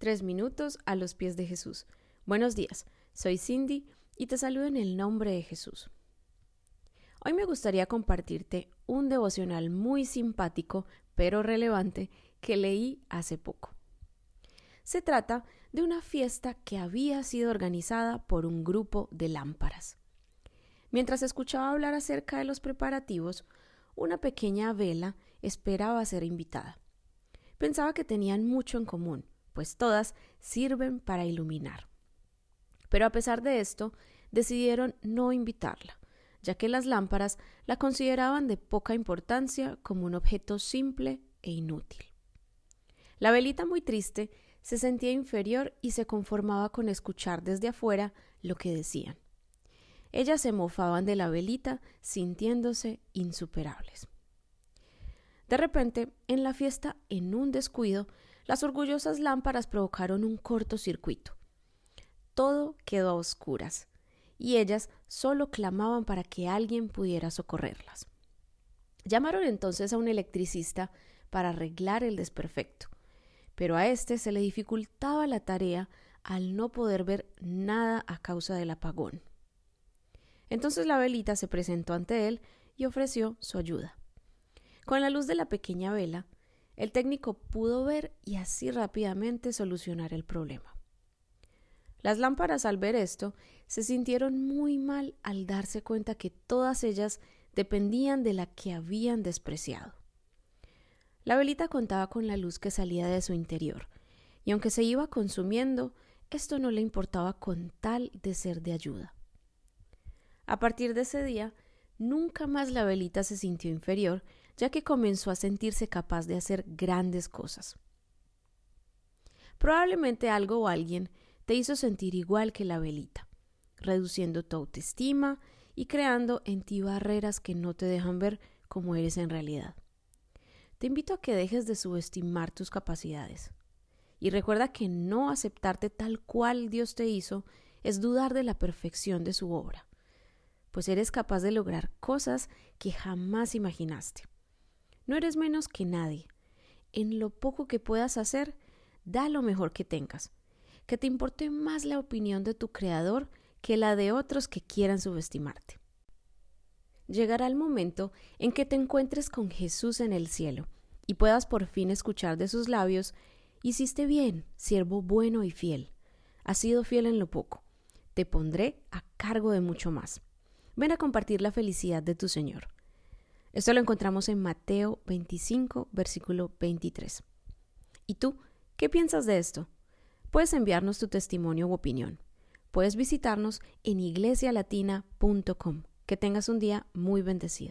Tres minutos a los pies de Jesús. Buenos días, soy Cindy y te saludo en el nombre de Jesús. Hoy me gustaría compartirte un devocional muy simpático pero relevante que leí hace poco. Se trata de una fiesta que había sido organizada por un grupo de lámparas. Mientras escuchaba hablar acerca de los preparativos, una pequeña vela esperaba ser invitada. Pensaba que tenían mucho en común, pues todas sirven para iluminar. Pero a pesar de esto, decidieron no invitarla, ya que las lámparas la consideraban de poca importancia como un objeto simple e inútil. La velita muy triste se sentía inferior y se conformaba con escuchar desde afuera lo que decían. Ellas se mofaban de la velita, sintiéndose insuperables. De repente, en la fiesta, en un descuido, las orgullosas lámparas provocaron un cortocircuito. Todo quedó a oscuras, y ellas solo clamaban para que alguien pudiera socorrerlas. Llamaron entonces a un electricista para arreglar el desperfecto, pero a éste se le dificultaba la tarea al no poder ver nada a causa del apagón. Entonces la velita se presentó ante él y ofreció su ayuda. Con la luz de la pequeña vela, el técnico pudo ver y así rápidamente solucionar el problema. Las lámparas al ver esto se sintieron muy mal al darse cuenta que todas ellas dependían de la que habían despreciado. La velita contaba con la luz que salía de su interior, y aunque se iba consumiendo, esto no le importaba con tal de ser de ayuda. A partir de ese día, nunca más la velita se sintió inferior, ya que comenzó a sentirse capaz de hacer grandes cosas. Probablemente algo o alguien te hizo sentir igual que la velita, reduciendo tu autoestima y creando en ti barreras que no te dejan ver como eres en realidad. Te invito a que dejes de subestimar tus capacidades. Y recuerda que no aceptarte tal cual Dios te hizo es dudar de la perfección de su obra pues eres capaz de lograr cosas que jamás imaginaste. No eres menos que nadie. En lo poco que puedas hacer, da lo mejor que tengas. Que te importe más la opinión de tu creador que la de otros que quieran subestimarte. Llegará el momento en que te encuentres con Jesús en el cielo y puedas por fin escuchar de sus labios Hiciste bien, siervo bueno y fiel. Has sido fiel en lo poco. Te pondré a cargo de mucho más. Ven a compartir la felicidad de tu Señor. Esto lo encontramos en Mateo 25, versículo 23. ¿Y tú qué piensas de esto? Puedes enviarnos tu testimonio u opinión. Puedes visitarnos en iglesialatina.com. Que tengas un día muy bendecido.